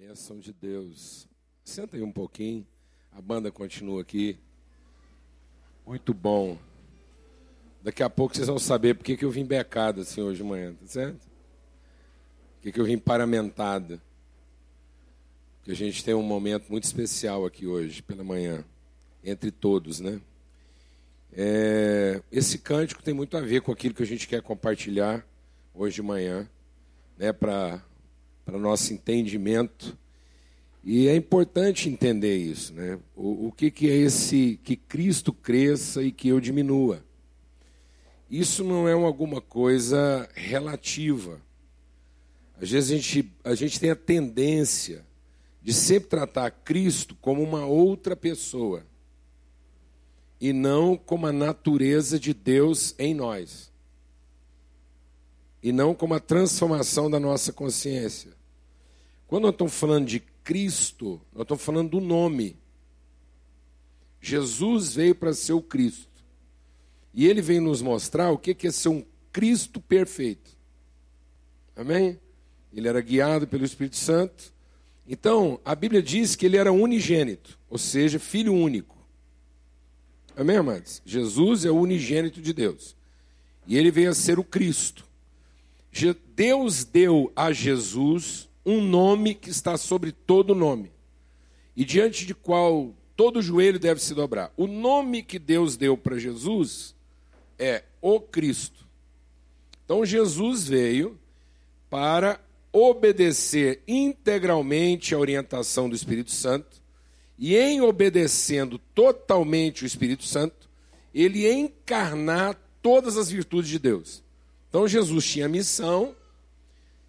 Bênção de Deus. Senta aí um pouquinho. A banda continua aqui. Muito bom. Daqui a pouco vocês vão saber por que eu vim becado assim hoje de manhã, tá certo? Por que eu vim paramentado. Porque a gente tem um momento muito especial aqui hoje, pela manhã, entre todos, né? É, esse cântico tem muito a ver com aquilo que a gente quer compartilhar hoje de manhã, né? Para para nosso entendimento. E é importante entender isso, né? O, o que, que é esse que Cristo cresça e que eu diminua? Isso não é alguma coisa relativa. Às vezes a gente, a gente tem a tendência de sempre tratar Cristo como uma outra pessoa e não como a natureza de Deus em nós e não como a transformação da nossa consciência. Quando nós estamos falando de Cristo, nós estamos falando do nome. Jesus veio para ser o Cristo. E ele veio nos mostrar o que é ser um Cristo perfeito. Amém? Ele era guiado pelo Espírito Santo. Então, a Bíblia diz que ele era unigênito, ou seja, filho único. Amém, amados? Jesus é o unigênito de Deus. E ele veio a ser o Cristo. Deus deu a Jesus um nome que está sobre todo nome, e diante de qual todo joelho deve se dobrar. O nome que Deus deu para Jesus é o Cristo. Então Jesus veio para obedecer integralmente à orientação do Espírito Santo, e em obedecendo totalmente o Espírito Santo, ele encarnar todas as virtudes de Deus. Então Jesus tinha a missão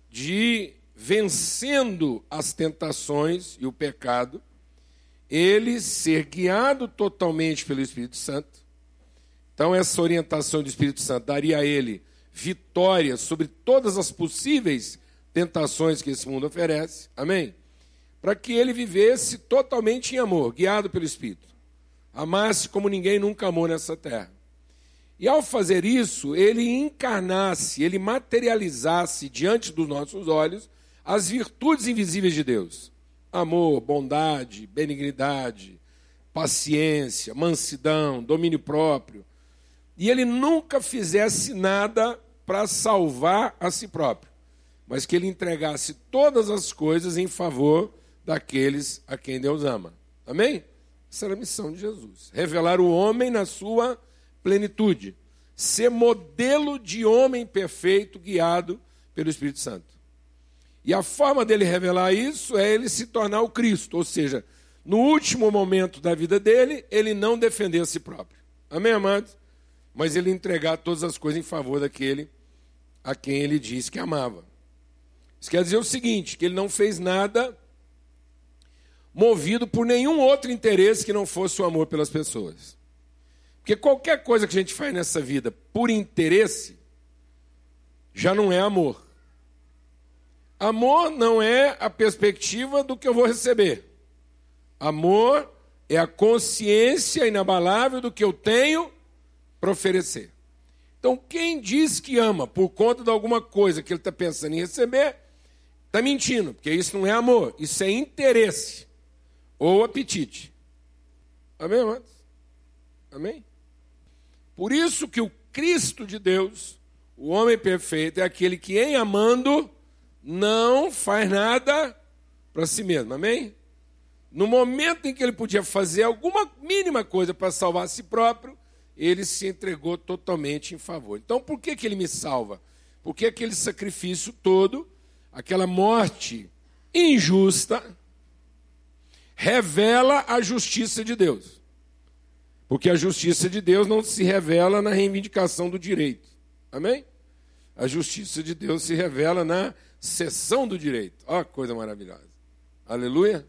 de vencendo as tentações e o pecado, ele ser guiado totalmente pelo Espírito Santo. Então, essa orientação do Espírito Santo daria a ele vitória sobre todas as possíveis tentações que esse mundo oferece. Amém? Para que ele vivesse totalmente em amor, guiado pelo Espírito. Amasse como ninguém nunca amou nessa terra. E ao fazer isso, ele encarnasse, ele materializasse diante dos nossos olhos as virtudes invisíveis de Deus: amor, bondade, benignidade, paciência, mansidão, domínio próprio. E ele nunca fizesse nada para salvar a si próprio, mas que ele entregasse todas as coisas em favor daqueles a quem Deus ama. Amém? Essa era a missão de Jesus. Revelar o homem na sua plenitude. Ser modelo de homem perfeito guiado pelo Espírito Santo. E a forma dele revelar isso é ele se tornar o Cristo, ou seja, no último momento da vida dele, ele não defender a si próprio. Amém, amados? Mas ele entregar todas as coisas em favor daquele a quem ele disse que amava. Isso quer dizer o seguinte: que ele não fez nada movido por nenhum outro interesse que não fosse o amor pelas pessoas. Porque qualquer coisa que a gente faz nessa vida por interesse já não é amor. Amor não é a perspectiva do que eu vou receber. Amor é a consciência inabalável do que eu tenho para oferecer. Então, quem diz que ama por conta de alguma coisa que ele está pensando em receber, está mentindo, porque isso não é amor, isso é interesse ou apetite. Amém, amados? Amém? Por isso que o Cristo de Deus, o homem perfeito, é aquele que, em amando, não faz nada para si mesmo, amém? No momento em que ele podia fazer alguma mínima coisa para salvar a si próprio, ele se entregou totalmente em favor. Então, por que, que ele me salva? Porque aquele sacrifício todo, aquela morte injusta, revela a justiça de Deus. Porque a justiça de Deus não se revela na reivindicação do direito. Amém? A justiça de Deus se revela na cessão do direito. Ó, coisa maravilhosa. Aleluia.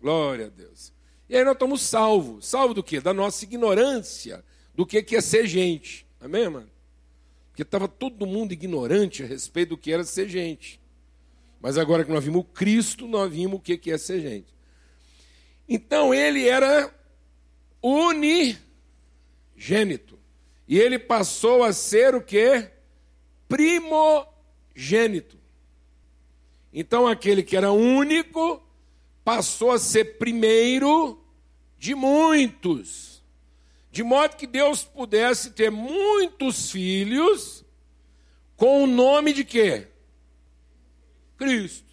Glória a Deus. E aí nós estamos salvos. Salvo do quê? Da nossa ignorância do que é ser gente. Amém, mano? Porque estava todo mundo ignorante a respeito do que era ser gente. Mas agora que nós vimos Cristo, nós vimos o que é ser gente. Então ele era unigênito. E ele passou a ser o que? Primogênito. Então aquele que era único passou a ser primeiro de muitos. De modo que Deus pudesse ter muitos filhos com o nome de quê? Cristo.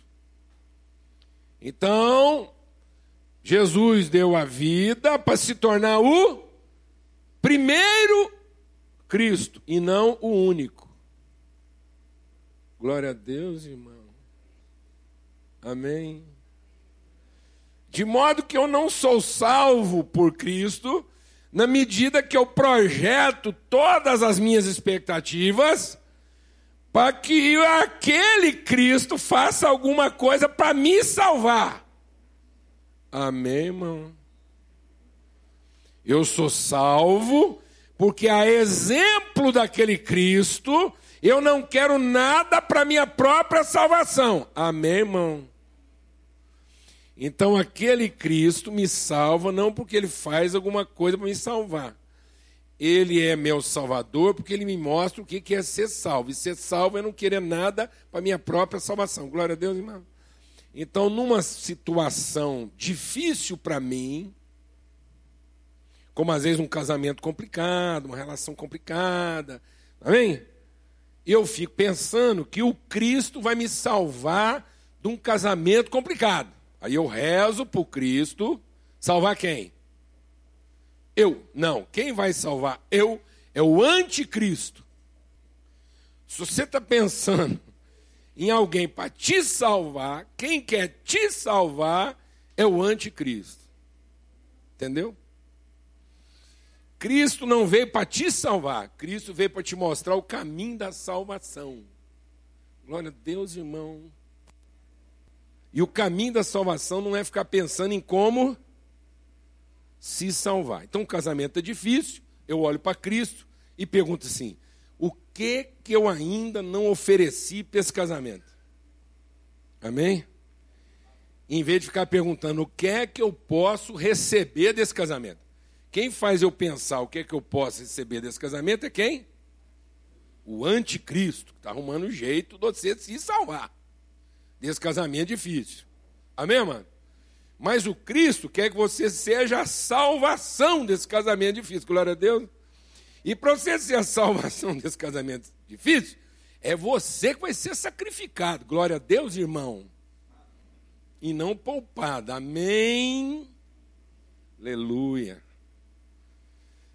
Então, Jesus deu a vida para se tornar o primeiro Cristo e não o único. Glória a Deus, irmão. Amém. De modo que eu não sou salvo por Cristo, na medida que eu projeto todas as minhas expectativas para que aquele Cristo faça alguma coisa para me salvar. Amém, irmão? Eu sou salvo porque, a exemplo daquele Cristo, eu não quero nada para minha própria salvação. Amém, irmão? Então, aquele Cristo me salva não porque ele faz alguma coisa para me salvar. Ele é meu salvador porque ele me mostra o que é ser salvo. E ser salvo é não querer nada para minha própria salvação. Glória a Deus, irmão. Então, numa situação difícil para mim, como às vezes um casamento complicado, uma relação complicada, amém? Eu fico pensando que o Cristo vai me salvar de um casamento complicado. Aí eu rezo o Cristo salvar quem? Eu. Não, quem vai salvar eu é o anticristo. Se você está pensando em alguém para te salvar, quem quer te salvar é o anticristo. Entendeu? Cristo não veio para te salvar, Cristo veio para te mostrar o caminho da salvação. Glória a Deus, irmão. E o caminho da salvação não é ficar pensando em como se salvar. Então o casamento é difícil, eu olho para Cristo e pergunto assim: o que que eu ainda não ofereci para esse casamento? Amém? Em vez de ficar perguntando o que é que eu posso receber desse casamento. Quem faz eu pensar o que é que eu posso receber desse casamento é quem? O anticristo, que está arrumando um jeito de você se salvar desse casamento difícil. Amém, mano? Mas o Cristo quer que você seja a salvação desse casamento difícil. Glória a Deus. E para você ser a salvação desse casamento difícil, é você que vai ser sacrificado. Glória a Deus, irmão. E não poupado. Amém. Aleluia.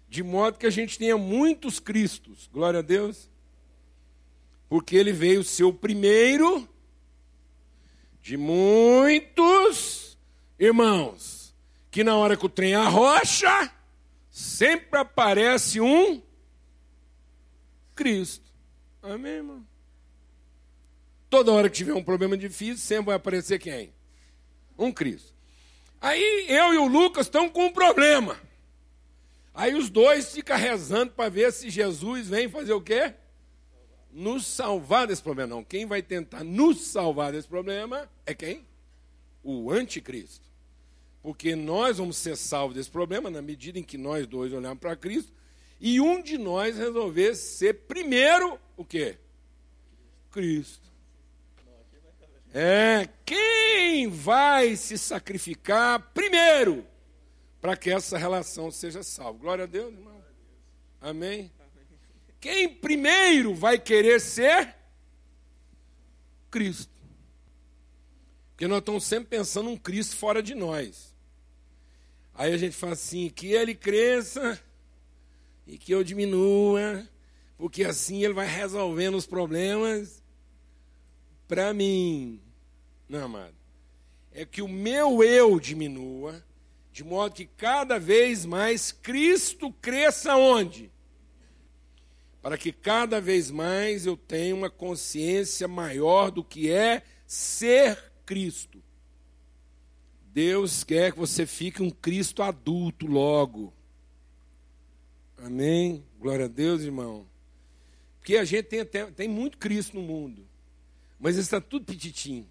De modo que a gente tenha muitos Cristos. Glória a Deus. Porque ele veio ser o primeiro de muitos irmãos, que na hora que o trem arrocha, sempre aparece um Cristo. Amém, irmão? Toda hora que tiver um problema difícil, sempre vai aparecer quem? Um Cristo. Aí eu e o Lucas estamos com um problema. Aí os dois ficam rezando para ver se Jesus vem fazer o quê? Nos salvar desse problema. Não, quem vai tentar nos salvar desse problema é quem? O anticristo. Porque nós vamos ser salvos desse problema na medida em que nós dois olharmos para Cristo e um de nós resolver ser primeiro o quê? Cristo. É, quem vai se sacrificar primeiro para que essa relação seja salva? Glória a Deus, irmão. Amém. Quem primeiro vai querer ser Cristo? Porque nós estamos sempre pensando um Cristo fora de nós. Aí a gente fala assim: que ele cresça e que eu diminua, porque assim ele vai resolvendo os problemas para mim. Não, amado. É que o meu eu diminua, de modo que cada vez mais Cristo cresça onde? Para que cada vez mais eu tenha uma consciência maior do que é ser Cristo. Deus quer que você fique um Cristo adulto logo. Amém? Glória a Deus, irmão. Porque a gente tem, até, tem muito Cristo no mundo, mas está tudo petitinho.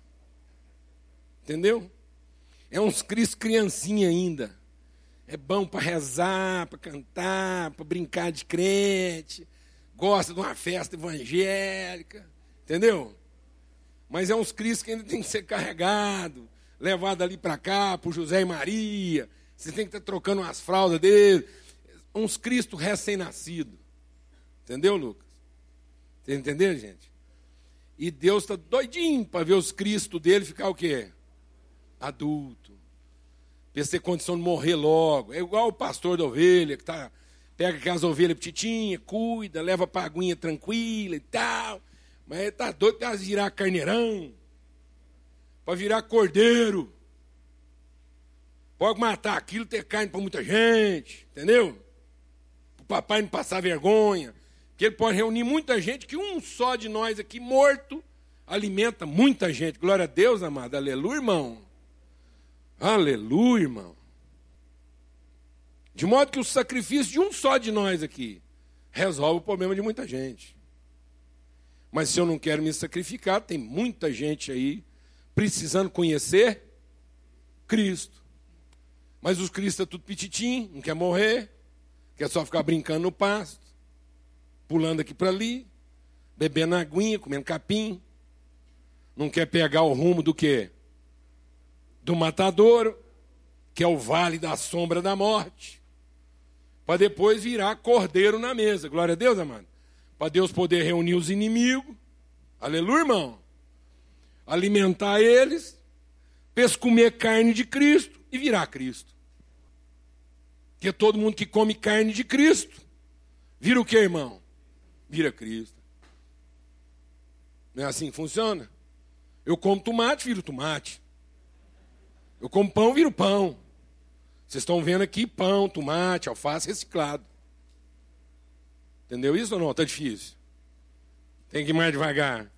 Entendeu? É uns Cristo criancinha ainda. É bom para rezar, para cantar, para brincar de crente. Gosta de uma festa evangélica. Entendeu? Mas é uns Cristo que ainda tem que ser carregado levado ali para cá, por José e Maria. Você tem que estar trocando as fraldas dele. Uns Cristo recém-nascido. Entendeu, Lucas? Você entendeu, gente? E Deus está doidinho para ver os Cristo dele ficar o quê? Adulto. Para ter condição de morrer logo. É igual o pastor da ovelha, que tá, pega aquelas ovelhas petitinhas, cuida, leva para a aguinha tranquila e tal. Mas está doido para virar carneirão, para virar cordeiro. Pode matar aquilo, ter carne para muita gente, entendeu? O papai não passar vergonha. Porque ele pode reunir muita gente, que um só de nós aqui morto alimenta muita gente. Glória a Deus, amado. Aleluia, irmão. Aleluia, irmão. De modo que o sacrifício de um só de nós aqui resolve o problema de muita gente. Mas se eu não quero me sacrificar, tem muita gente aí precisando conhecer Cristo. Mas os cristos é tudo pititim, não quer morrer, quer só ficar brincando no pasto, pulando aqui para ali, bebendo aguinha, comendo capim. Não quer pegar o rumo do quê? Do matadouro, que é o vale da sombra da morte. Para depois virar cordeiro na mesa. Glória a Deus, amado. Para Deus poder reunir os inimigos. Aleluia, irmão. Alimentar eles, para comer carne de Cristo e virar Cristo. Porque todo mundo que come carne de Cristo, vira o que, irmão? Vira Cristo. Não é assim que funciona? Eu como tomate, viro tomate. Eu como pão, viro pão. Vocês estão vendo aqui pão, tomate, alface reciclado. Entendeu isso ou não? Está difícil. Tem que ir mais devagar.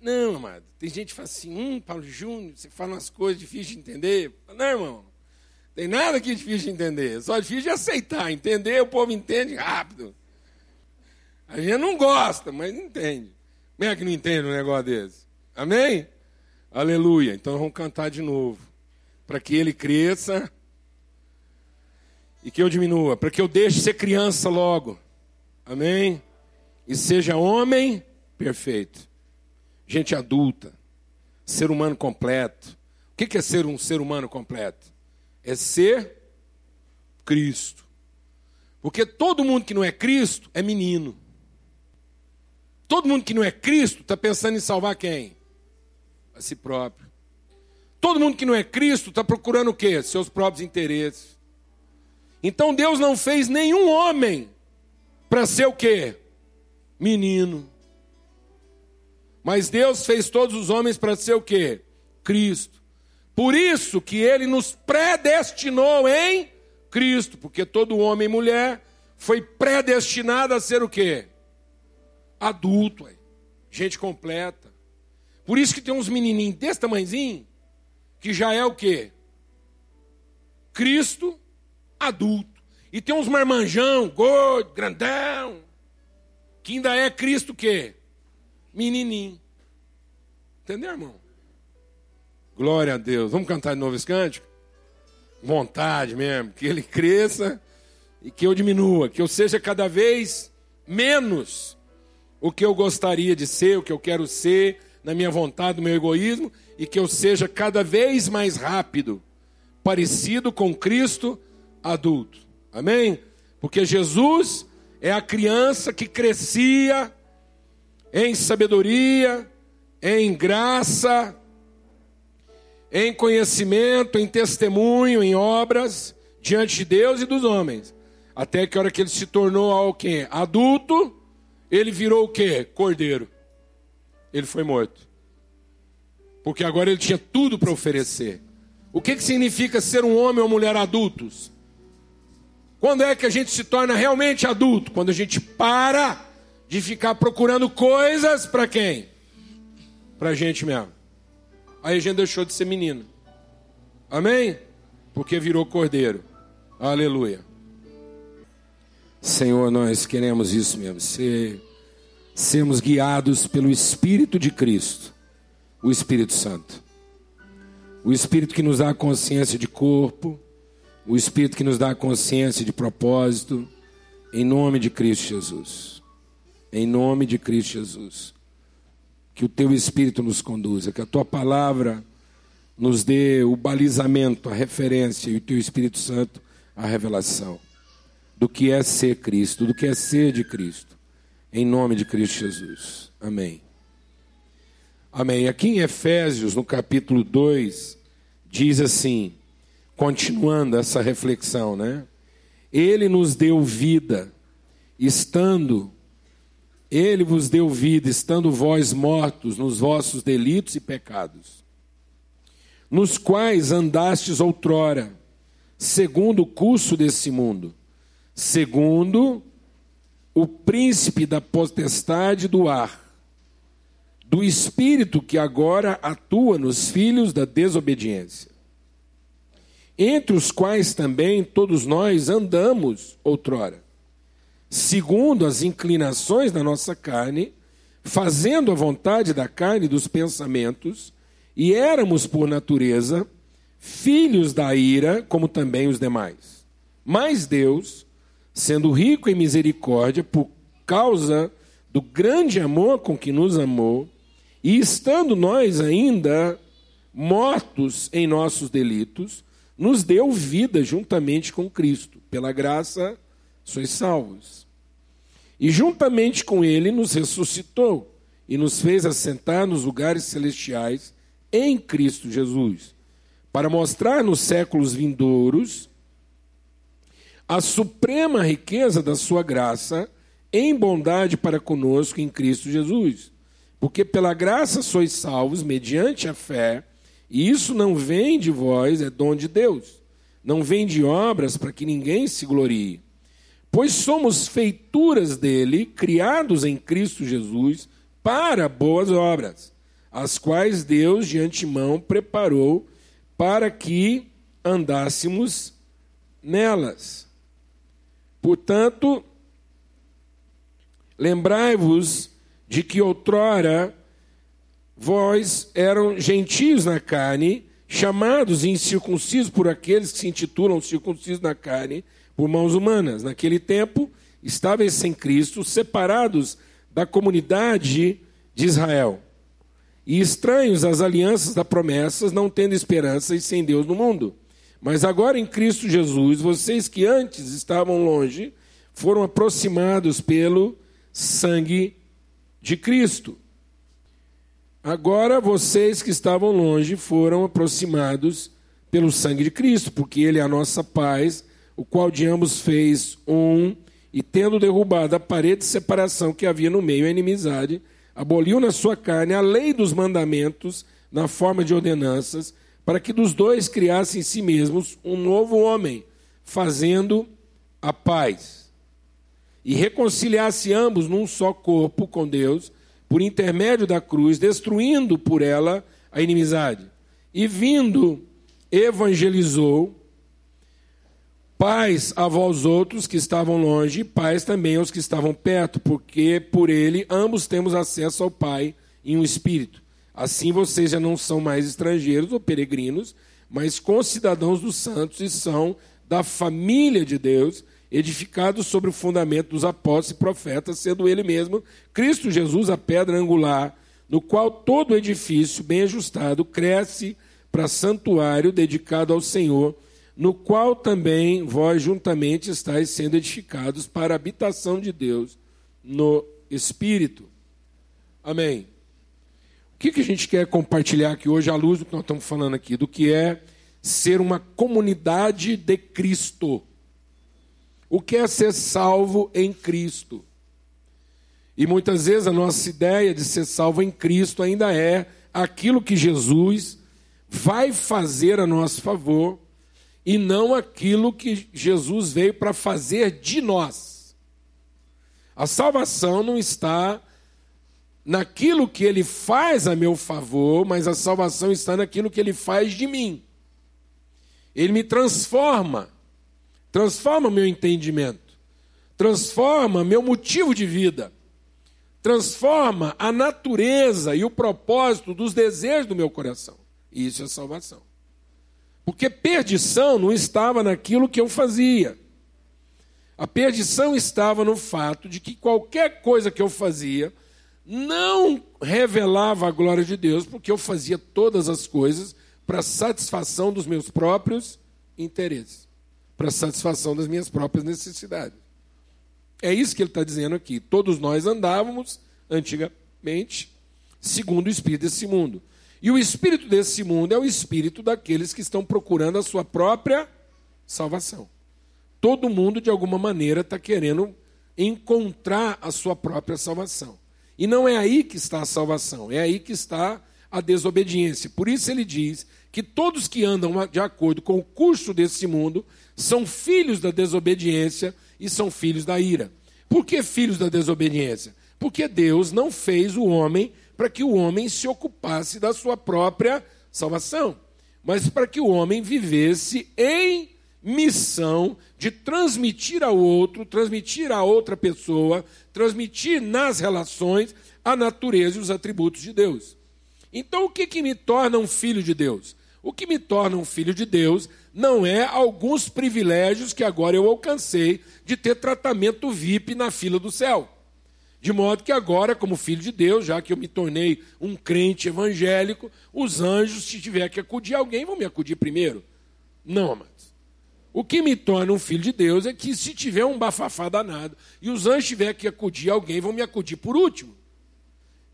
Não, amado. Tem gente que fala assim, hum, Paulo Júnior, você fala umas coisas difíceis de entender. Não, irmão. Tem nada aqui difícil de entender. Só difícil de aceitar. Entender, o povo entende rápido. A gente não gosta, mas entende. Como é que não entende um negócio desse? Amém? Aleluia. Então vamos cantar de novo. Para que ele cresça e que eu diminua. Para que eu deixe ser criança logo. Amém? E seja homem perfeito gente adulta, ser humano completo. O que é ser um ser humano completo? É ser Cristo. Porque todo mundo que não é Cristo é menino. Todo mundo que não é Cristo está pensando em salvar quem? A si próprio. Todo mundo que não é Cristo está procurando o quê? Seus próprios interesses. Então Deus não fez nenhum homem para ser o quê? Menino. Mas Deus fez todos os homens para ser o quê? Cristo. Por isso que ele nos predestinou em Cristo, porque todo homem e mulher foi predestinado a ser o quê? Adulto, gente completa. Por isso que tem uns menininhos desse tamanhozinho, que já é o quê? Cristo adulto. E tem uns marmanjão, gordo, grandão, que ainda é Cristo o quê? menininho. Entendeu, irmão? Glória a Deus. Vamos cantar de novo esse cântico? Vontade mesmo. Que ele cresça e que eu diminua. Que eu seja cada vez menos o que eu gostaria de ser, o que eu quero ser, na minha vontade, no meu egoísmo. E que eu seja cada vez mais rápido, parecido com Cristo adulto. Amém? Porque Jesus é a criança que crescia em sabedoria, em graça, em conhecimento, em testemunho, em obras, diante de Deus e dos homens. Até que a hora que ele se tornou alguém adulto, ele virou o quê? Cordeiro. Ele foi morto. Porque agora ele tinha tudo para oferecer. O que, que significa ser um homem ou mulher adultos? Quando é que a gente se torna realmente adulto? Quando a gente para de ficar procurando coisas para quem? Para a gente mesmo. Aí a gente deixou de ser menino. Amém? Porque virou cordeiro. Aleluia. Senhor, nós queremos isso mesmo. Ser, sermos guiados pelo Espírito de Cristo, o Espírito Santo. O Espírito que nos dá consciência de corpo, o Espírito que nos dá consciência de propósito, em nome de Cristo Jesus. Em nome de Cristo Jesus. Que o teu Espírito nos conduza, que a tua palavra nos dê o balizamento, a referência e o teu Espírito Santo a revelação do que é ser Cristo, do que é ser de Cristo. Em nome de Cristo Jesus. Amém. Amém. Aqui em Efésios, no capítulo 2, diz assim, continuando essa reflexão, né? Ele nos deu vida, estando, ele vos deu vida, estando vós mortos nos vossos delitos e pecados, nos quais andastes outrora, segundo o curso desse mundo, segundo o príncipe da potestade do ar, do espírito que agora atua nos filhos da desobediência entre os quais também todos nós andamos outrora, segundo as inclinações da nossa carne, fazendo a vontade da carne e dos pensamentos, e éramos, por natureza, filhos da ira, como também os demais. Mas Deus, sendo rico em misericórdia, por causa do grande amor com que nos amou, e estando nós ainda mortos em nossos delitos, nos deu vida juntamente com Cristo. Pela graça sois salvos. E juntamente com Ele nos ressuscitou e nos fez assentar nos lugares celestiais em Cristo Jesus, para mostrar nos séculos vindouros a suprema riqueza da Sua graça em bondade para conosco em Cristo Jesus. Porque pela graça sois salvos mediante a fé e isso não vem de vós, é dom de Deus. Não vem de obras para que ninguém se glorie. Pois somos feituras dele, criados em Cristo Jesus, para boas obras, as quais Deus de antemão preparou para que andássemos nelas. Portanto, lembrai-vos de que outrora vós eram gentios na carne, chamados incircuncisos por aqueles que se intitulam circuncisos na carne, por mãos humanas. Naquele tempo, estáveis sem Cristo, separados da comunidade de Israel, e estranhos às alianças da promessas, não tendo esperança e sem Deus no mundo. Mas agora em Cristo Jesus, vocês que antes estavam longe, foram aproximados pelo sangue de Cristo. Agora vocês que estavam longe foram aproximados pelo sangue de Cristo, porque Ele é a nossa paz, o qual de ambos fez um, e tendo derrubado a parede de separação que havia no meio, a inimizade, aboliu na sua carne a lei dos mandamentos na forma de ordenanças, para que dos dois criassem em si mesmos um novo homem, fazendo a paz. E reconciliasse ambos num só corpo com Deus, por intermédio da cruz, destruindo por ela a inimizade. E vindo, evangelizou, paz a vós outros que estavam longe, paz também aos que estavam perto, porque por ele ambos temos acesso ao Pai em um espírito. Assim vocês já não são mais estrangeiros ou peregrinos, mas concidadãos dos santos e são da família de Deus edificado sobre o fundamento dos apóstolos e profetas, sendo ele mesmo Cristo Jesus a pedra angular, no qual todo edifício bem ajustado cresce para santuário dedicado ao Senhor, no qual também vós juntamente estáis sendo edificados para a habitação de Deus no Espírito. Amém. O que, que a gente quer compartilhar aqui hoje, à luz do que nós estamos falando aqui, do que é ser uma comunidade de Cristo. O que é ser salvo em Cristo? E muitas vezes a nossa ideia de ser salvo em Cristo ainda é aquilo que Jesus vai fazer a nosso favor e não aquilo que Jesus veio para fazer de nós. A salvação não está naquilo que ele faz a meu favor, mas a salvação está naquilo que ele faz de mim. Ele me transforma transforma meu entendimento, transforma meu motivo de vida, transforma a natureza e o propósito dos desejos do meu coração. Isso é salvação. Porque perdição não estava naquilo que eu fazia. A perdição estava no fato de que qualquer coisa que eu fazia não revelava a glória de Deus, porque eu fazia todas as coisas para satisfação dos meus próprios interesses, para satisfação das minhas próprias necessidades. É isso que ele está dizendo aqui. Todos nós andávamos antigamente segundo o espírito desse mundo. E o espírito desse mundo é o espírito daqueles que estão procurando a sua própria salvação. Todo mundo, de alguma maneira, está querendo encontrar a sua própria salvação. E não é aí que está a salvação, é aí que está a desobediência. Por isso ele diz que todos que andam de acordo com o curso desse mundo são filhos da desobediência e são filhos da ira. Por que filhos da desobediência? Porque Deus não fez o homem para que o homem se ocupasse da sua própria salvação, mas para que o homem vivesse em missão de transmitir ao outro, transmitir a outra pessoa, transmitir nas relações a natureza e os atributos de Deus. Então, o que, que me torna um filho de Deus? O que me torna um filho de Deus não é alguns privilégios que agora eu alcancei de ter tratamento VIP na fila do céu. De modo que agora, como filho de Deus, já que eu me tornei um crente evangélico, os anjos, se tiver que acudir alguém, vão me acudir primeiro. Não, amados. O que me torna um filho de Deus é que se tiver um bafafá danado e os anjos tiver que acudir alguém, vão me acudir por último.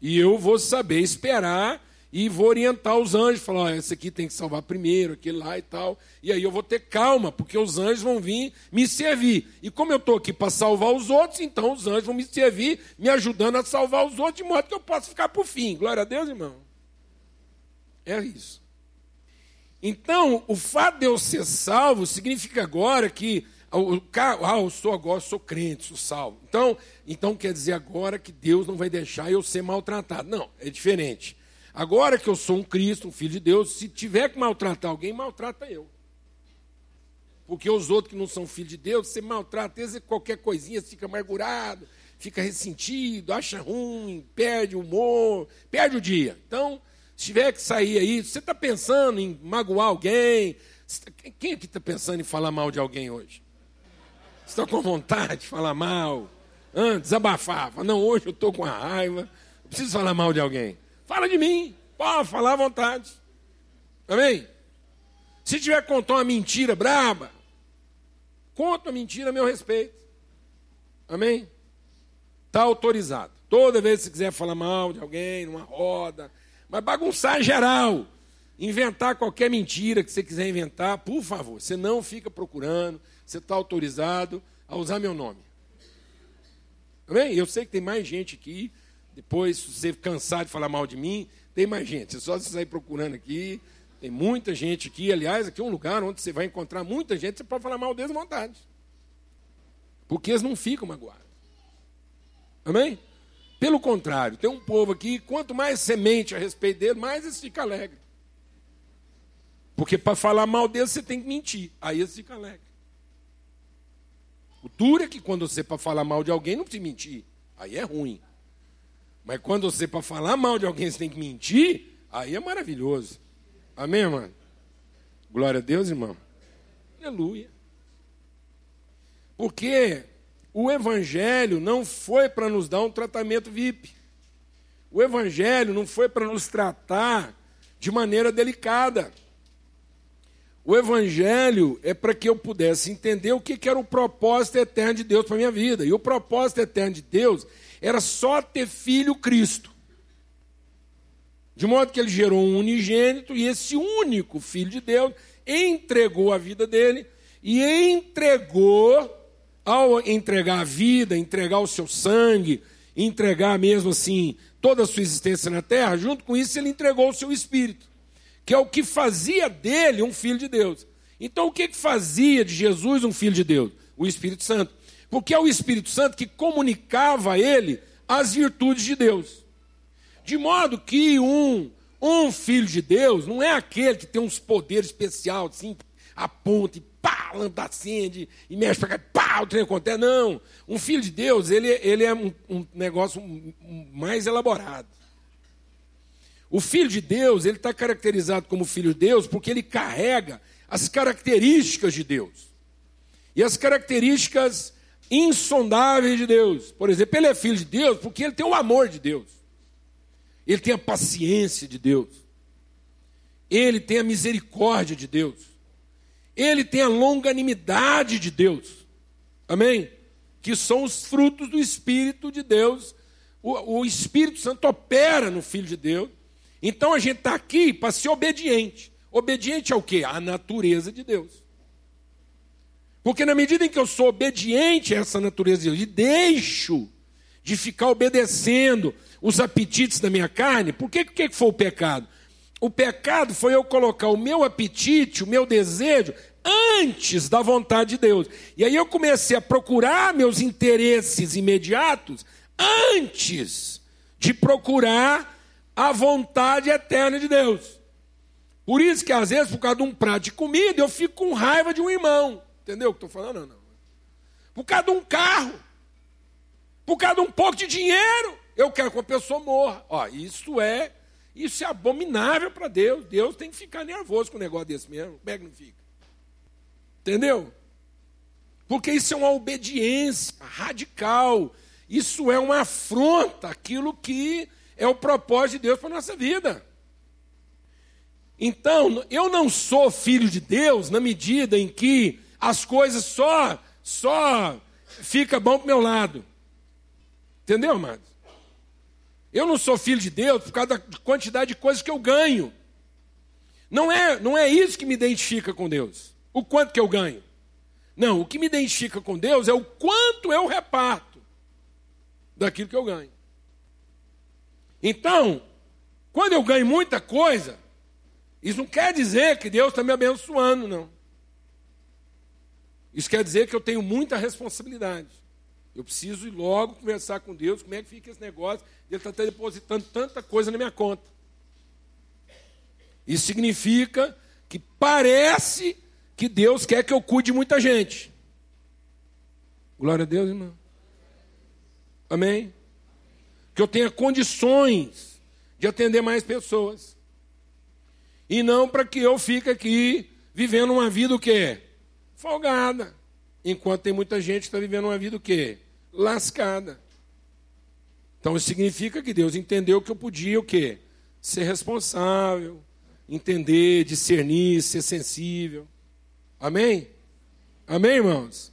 E eu vou saber esperar e vou orientar os anjos, falar, oh, esse aqui tem que salvar primeiro, aquele lá e tal. E aí eu vou ter calma, porque os anjos vão vir me servir. E como eu estou aqui para salvar os outros, então os anjos vão me servir, me ajudando a salvar os outros, de modo que eu possa ficar por fim. Glória a Deus, irmão. É isso. Então, o fato de eu ser salvo significa agora que o ah, eu sou agora, sou crente, sou salvo. Então, então quer dizer agora que Deus não vai deixar eu ser maltratado. Não, é diferente. Agora que eu sou um Cristo, um filho de Deus, se tiver que maltratar alguém, maltrata eu. Porque os outros que não são filhos de Deus, você maltrata, vezes qualquer coisinha você fica amargurado, fica ressentido, acha ruim, perde o humor, perde o dia. Então, se tiver que sair aí, você está pensando em magoar alguém, tá, quem aqui está pensando em falar mal de alguém hoje? Você está com vontade de falar mal? Ah, desabafar. Não, hoje eu estou com a raiva, preciso falar mal de alguém. Fala de mim. Pode falar à vontade. Amém? Se tiver que contar uma mentira braba, conta uma mentira a meu respeito. Amém? Está autorizado. Toda vez que você quiser falar mal de alguém, numa roda, mas bagunçar geral, inventar qualquer mentira que você quiser inventar, por favor, você não fica procurando, você está autorizado a usar meu nome. Amém? Eu sei que tem mais gente aqui depois, se você cansar de falar mal de mim, tem mais gente. É só você sair procurando aqui. Tem muita gente aqui. Aliás, aqui é um lugar onde você vai encontrar muita gente. Você pode falar mal deles à vontade. Porque eles não ficam magoados. Amém? Pelo contrário, tem um povo aqui, quanto mais semente a respeito dele, mais eles ficam alegres. Porque para falar mal deles, você tem que mentir. Aí eles ficam alegres. O duro é que quando você, para falar mal de alguém, não precisa mentir. Aí é ruim. Mas quando você, para falar mal de alguém, você tem que mentir, aí é maravilhoso. Amém, mano? Glória a Deus, irmão. Aleluia. Porque o Evangelho não foi para nos dar um tratamento VIP. O Evangelho não foi para nos tratar de maneira delicada. O Evangelho é para que eu pudesse entender o que era o propósito eterno de Deus para a minha vida. E o propósito eterno de Deus era só ter filho Cristo. De modo que ele gerou um unigênito e esse único filho de Deus entregou a vida dele e entregou, ao entregar a vida, entregar o seu sangue, entregar mesmo assim toda a sua existência na terra, junto com isso ele entregou o seu espírito, que é o que fazia dele um filho de Deus. Então o que, que fazia de Jesus um filho de Deus? O Espírito Santo. Porque é o Espírito Santo que comunicava a ele as virtudes de Deus. De modo que um, um filho de Deus não é aquele que tem uns poderes especiais, assim, aponta e pá, lâmpada acende e mexe para cá, pá, o trem acontece. Não. Um filho de Deus, ele, ele é um, um negócio mais elaborado. O filho de Deus, ele está caracterizado como filho de Deus porque ele carrega as características de Deus. E as características insondáveis de Deus. Por exemplo, ele é filho de Deus porque ele tem o amor de Deus. Ele tem a paciência de Deus. ele tem a misericórdia de Deus, ele tem a longanimidade de Deus, amém? Que são os frutos do Espírito de Deus. O, o Espírito Santo opera no Filho de Deus. Então a gente está aqui para ser obediente. Obediente ao quê? À natureza de Deus. Porque na medida em que eu sou obediente a essa natureza e deixo de ficar obedecendo os apetites da minha carne, por que, que foi o pecado? O pecado foi eu colocar o meu apetite, o meu desejo, antes da vontade de Deus. E aí eu comecei a procurar meus interesses imediatos antes de procurar a vontade eterna de Deus. Por isso que às vezes, por causa de um prato de comida, eu fico com raiva de um irmão. Entendeu o que estou falando? Não, não. Por causa de um carro, por causa de um pouco de dinheiro, eu quero que a pessoa morra. Ó, isso é, isso é abominável para Deus. Deus tem que ficar nervoso com um negócio desse mesmo. Como é que não fica? Entendeu? Porque isso é uma obediência radical. Isso é uma afronta àquilo que é o propósito de Deus para a nossa vida. Então, eu não sou filho de Deus na medida em que as coisas só só fica bom pro meu lado. Entendeu, amados? Eu não sou filho de Deus por causa da quantidade de coisas que eu ganho. Não é, não é isso que me identifica com Deus. O quanto que eu ganho. Não, o que me identifica com Deus é o quanto eu reparto daquilo que eu ganho. Então, quando eu ganho muita coisa, isso não quer dizer que Deus está me abençoando, não. Isso quer dizer que eu tenho muita responsabilidade. Eu preciso ir logo conversar com Deus, como é que fica esse negócio, ele está depositando tanta coisa na minha conta. Isso significa que parece que Deus quer que eu cuide de muita gente. Glória a Deus, irmão. Amém? Que eu tenha condições de atender mais pessoas. E não para que eu fique aqui vivendo uma vida o quê? Folgada. Enquanto tem muita gente que está vivendo uma vida o quê? Lascada. Então isso significa que Deus entendeu que eu podia o quê? Ser responsável, entender, discernir, ser sensível. Amém? Amém, irmãos?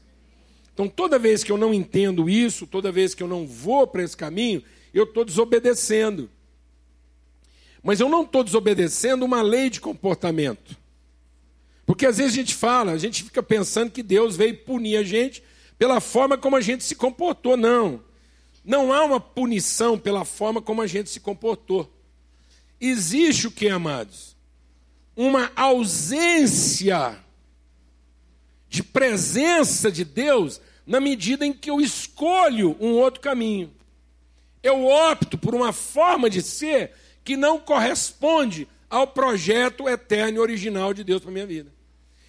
Então toda vez que eu não entendo isso, toda vez que eu não vou para esse caminho, eu estou desobedecendo. Mas eu não estou desobedecendo uma lei de comportamento. Porque às vezes a gente fala, a gente fica pensando que Deus veio punir a gente pela forma como a gente se comportou. Não. Não há uma punição pela forma como a gente se comportou. Existe o que, amados? Uma ausência de presença de Deus na medida em que eu escolho um outro caminho. Eu opto por uma forma de ser que não corresponde ao projeto eterno e original de Deus para minha vida.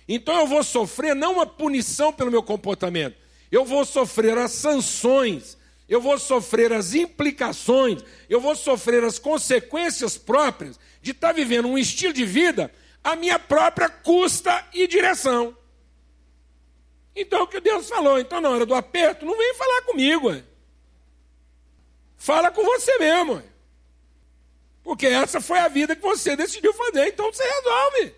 Então eu vou sofrer não uma punição pelo meu comportamento, eu vou sofrer as sanções, eu vou sofrer as implicações, eu vou sofrer as consequências próprias de estar vivendo um estilo de vida à minha própria custa e direção. Então o que Deus falou, então na hora do aperto, não vem falar comigo. Ué. Fala com você mesmo. Ué. Porque essa foi a vida que você decidiu fazer, então você resolve.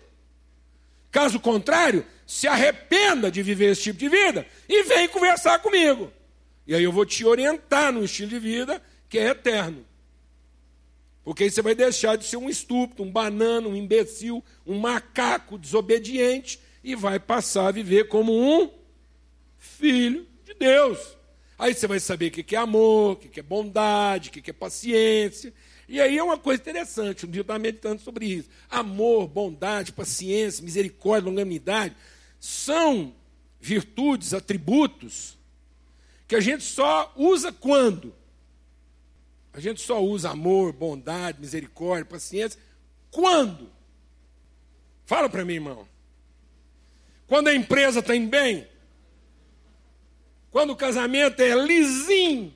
Caso contrário, se arrependa de viver esse tipo de vida e vem conversar comigo. E aí eu vou te orientar no estilo de vida que é eterno. Porque aí você vai deixar de ser um estúpido, um banana, um imbecil, um macaco desobediente e vai passar a viver como um filho de Deus. Aí você vai saber o que é amor, o que é bondade, o que é paciência, e aí é uma coisa interessante, um dia eu estava meditando sobre isso. Amor, bondade, paciência, misericórdia, longanimidade são virtudes, atributos que a gente só usa quando? A gente só usa amor, bondade, misericórdia, paciência quando? Fala para mim, irmão. Quando a empresa está em bem? Quando o casamento é lisinho?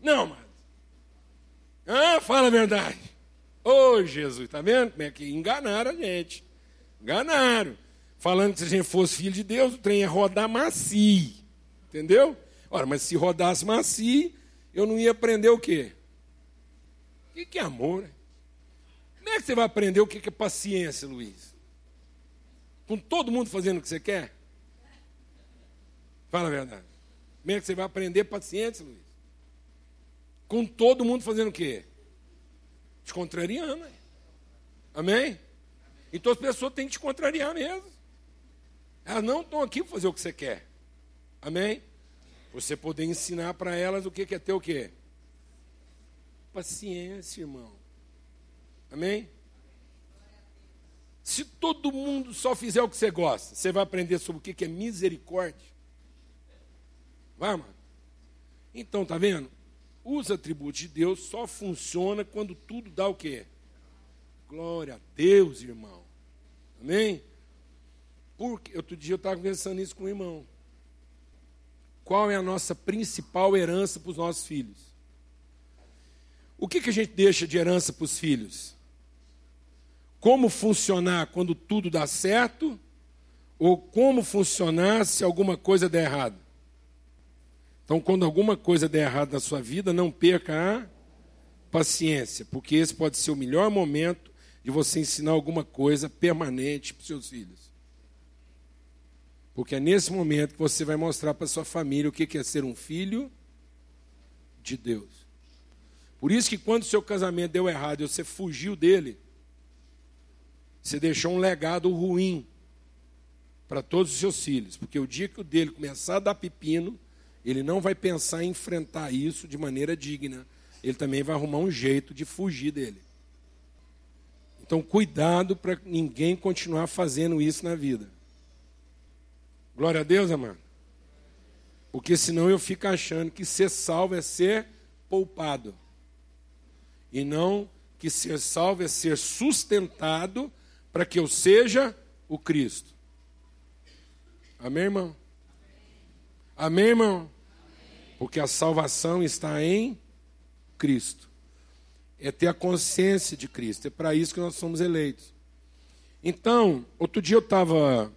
Não, mano. Ah, fala a verdade. Ô oh, Jesus, tá vendo como é que enganaram a gente? Enganaram. Falando que se a gente fosse filho de Deus, o trem ia rodar macio. Entendeu? Ora, mas se rodasse macio, eu não ia aprender o quê? O que, que é amor? Como é que você vai aprender o que é paciência, Luiz? Com todo mundo fazendo o que você quer? Fala a verdade. Como é que você vai aprender paciência, Luiz? Com todo mundo fazendo o quê? Te contrariando. Amém? Então as pessoas têm que te contrariar mesmo. Elas não estão aqui para fazer o que você quer. Amém? Você poder ensinar para elas o que é ter o quê? Paciência, irmão. Amém? Se todo mundo só fizer o que você gosta, você vai aprender sobre o que é misericórdia. Vai, mano. Então, tá vendo? Os atributos de Deus só funciona quando tudo dá o quê? Glória a Deus, irmão. Amém? Porque outro dia eu estava conversando isso com o irmão. Qual é a nossa principal herança para os nossos filhos? O que, que a gente deixa de herança para os filhos? Como funcionar quando tudo dá certo? Ou como funcionar se alguma coisa der errado? Então, quando alguma coisa der errado na sua vida, não perca a paciência, porque esse pode ser o melhor momento de você ensinar alguma coisa permanente para seus filhos. Porque é nesse momento que você vai mostrar para sua família o que é ser um filho de Deus. Por isso que quando o seu casamento deu errado e você fugiu dele, você deixou um legado ruim para todos os seus filhos. Porque o dia que o dele começar a dar pepino, ele não vai pensar em enfrentar isso de maneira digna. Ele também vai arrumar um jeito de fugir dele. Então, cuidado para ninguém continuar fazendo isso na vida. Glória a Deus, amado. Porque senão eu fico achando que ser salvo é ser poupado. E não que ser salvo é ser sustentado para que eu seja o Cristo. Amém, irmão? Amém, irmão? Porque a salvação está em Cristo. É ter a consciência de Cristo. É para isso que nós somos eleitos. Então, outro dia eu estava.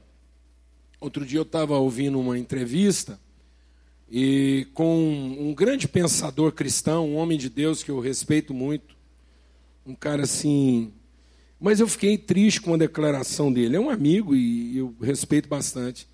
Outro dia eu estava ouvindo uma entrevista e com um grande pensador cristão, um homem de Deus que eu respeito muito, um cara assim. Mas eu fiquei triste com a declaração dele. É um amigo e eu respeito bastante.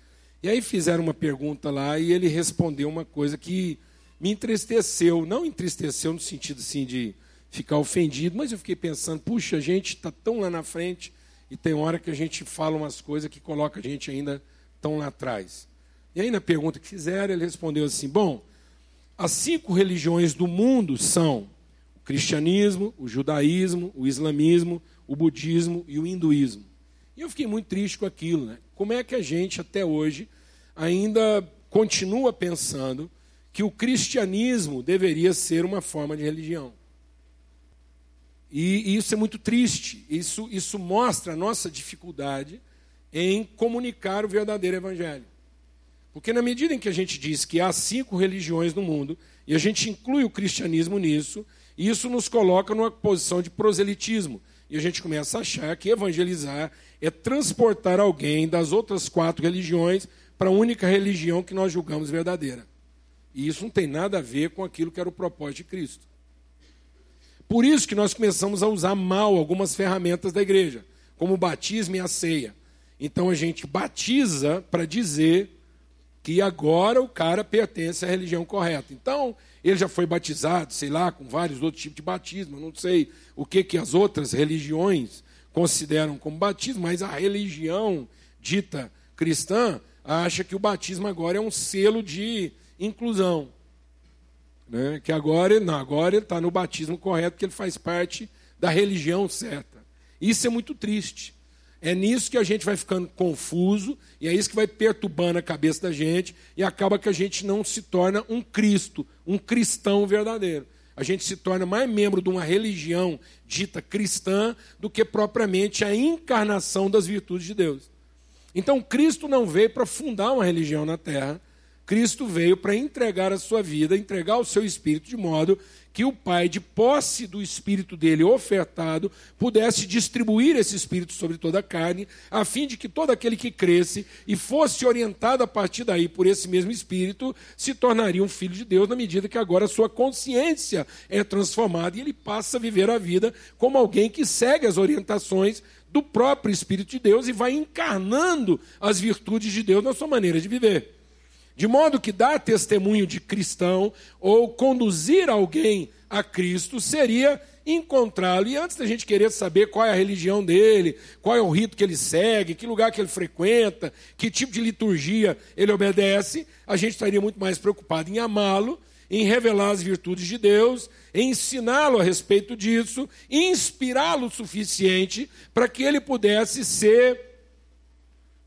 E aí fizeram uma pergunta lá e ele respondeu uma coisa que me entristeceu. Não entristeceu no sentido assim de ficar ofendido, mas eu fiquei pensando, puxa, a gente está tão lá na frente e tem hora que a gente fala umas coisas que coloca a gente ainda tão lá atrás. E aí na pergunta que fizeram, ele respondeu assim: bom, as cinco religiões do mundo são o cristianismo, o judaísmo, o islamismo, o budismo e o hinduísmo. E eu fiquei muito triste com aquilo, né? Como é que a gente até hoje ainda continua pensando que o cristianismo deveria ser uma forma de religião. E, e isso é muito triste. Isso, isso mostra a nossa dificuldade em comunicar o verdadeiro evangelho. Porque na medida em que a gente diz que há cinco religiões no mundo, e a gente inclui o cristianismo nisso, isso nos coloca numa posição de proselitismo. E a gente começa a achar que evangelizar é transportar alguém das outras quatro religiões para a única religião que nós julgamos verdadeira. E isso não tem nada a ver com aquilo que era o propósito de Cristo. Por isso que nós começamos a usar mal algumas ferramentas da igreja, como o batismo e a ceia. Então a gente batiza para dizer que agora o cara pertence à religião correta. Então, ele já foi batizado, sei lá, com vários outros tipos de batismo, não sei o que, que as outras religiões consideram como batismo, mas a religião dita cristã acha que o batismo agora é um selo de inclusão. Né? Que agora, não, agora ele está no batismo correto, porque ele faz parte da religião certa. Isso é muito triste. É nisso que a gente vai ficando confuso, e é isso que vai perturbando a cabeça da gente, e acaba que a gente não se torna um Cristo, um cristão verdadeiro. A gente se torna mais membro de uma religião dita cristã do que propriamente a encarnação das virtudes de Deus. Então, Cristo não veio para fundar uma religião na terra. Cristo veio para entregar a sua vida, entregar o seu espírito, de modo que o Pai, de posse do espírito dele ofertado, pudesse distribuir esse espírito sobre toda a carne, a fim de que todo aquele que cresce e fosse orientado a partir daí por esse mesmo espírito, se tornaria um filho de Deus, na medida que agora a sua consciência é transformada e ele passa a viver a vida como alguém que segue as orientações do próprio Espírito de Deus e vai encarnando as virtudes de Deus na sua maneira de viver. De modo que dar testemunho de cristão ou conduzir alguém a Cristo seria encontrá-lo. E antes da gente querer saber qual é a religião dele, qual é o rito que ele segue, que lugar que ele frequenta, que tipo de liturgia ele obedece, a gente estaria muito mais preocupado em amá-lo, em revelar as virtudes de Deus, em ensiná-lo a respeito disso, inspirá-lo o suficiente para que ele pudesse ser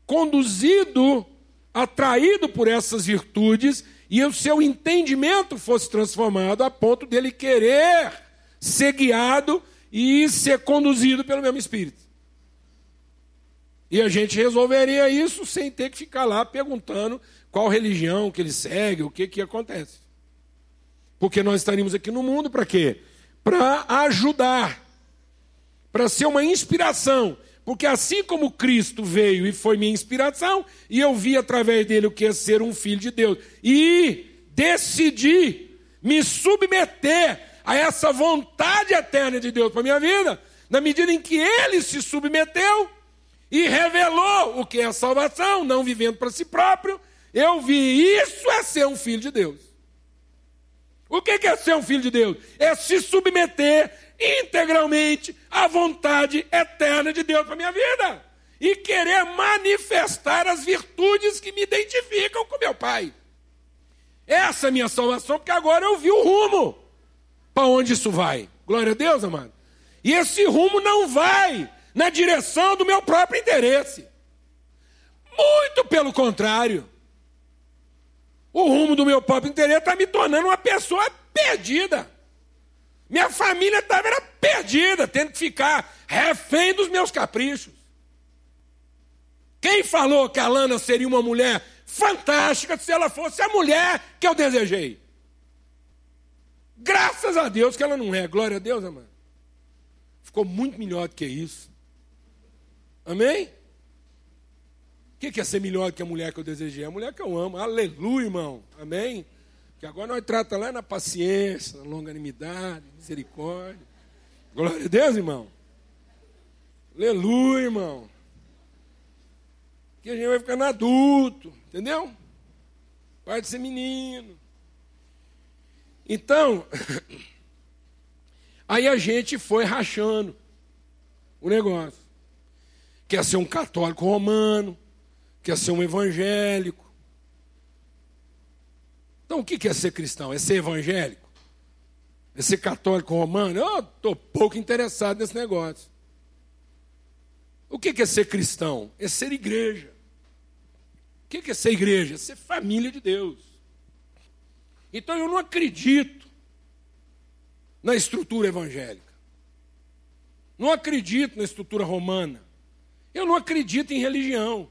conduzido atraído por essas virtudes e o seu entendimento fosse transformado a ponto dele querer ser guiado e ser conduzido pelo mesmo Espírito. E a gente resolveria isso sem ter que ficar lá perguntando qual religião que ele segue, o que, que acontece. Porque nós estaríamos aqui no mundo para quê? Para ajudar, para ser uma inspiração porque assim como Cristo veio e foi minha inspiração, e eu vi através dele o que é ser um filho de Deus, e decidi me submeter a essa vontade eterna de Deus para minha vida, na medida em que ele se submeteu e revelou o que é a salvação, não vivendo para si próprio, eu vi isso é ser um filho de Deus. O que é ser um filho de Deus? É se submeter integralmente a vontade eterna de Deus para minha vida e querer manifestar as virtudes que me identificam com meu Pai. Essa é a minha salvação, porque agora eu vi o rumo para onde isso vai. Glória a Deus, amado. E esse rumo não vai na direção do meu próprio interesse. Muito pelo contrário. O rumo do meu próprio interesse está me tornando uma pessoa perdida. Minha família estava perdida, tendo que ficar refém dos meus caprichos. Quem falou que a Lana seria uma mulher fantástica se ela fosse a mulher que eu desejei? Graças a Deus que ela não é. Glória a Deus, amado. Ficou muito melhor do que isso. Amém? O que é ser melhor do que a mulher que eu desejei? A mulher que eu amo. Aleluia, irmão. Amém? Que agora nós tratamos lá na paciência, na longanimidade, misericórdia. Glória a Deus, irmão. Aleluia, irmão. Que a gente vai ficando adulto, entendeu? Pode ser menino. Então, aí a gente foi rachando o negócio. Quer ser um católico romano, quer ser um evangélico, então, o que é ser cristão? É ser evangélico? É ser católico romano? Eu estou pouco interessado nesse negócio. O que é ser cristão? É ser igreja. O que é ser igreja? É ser família de Deus. Então eu não acredito na estrutura evangélica. Não acredito na estrutura romana. Eu não acredito em religião.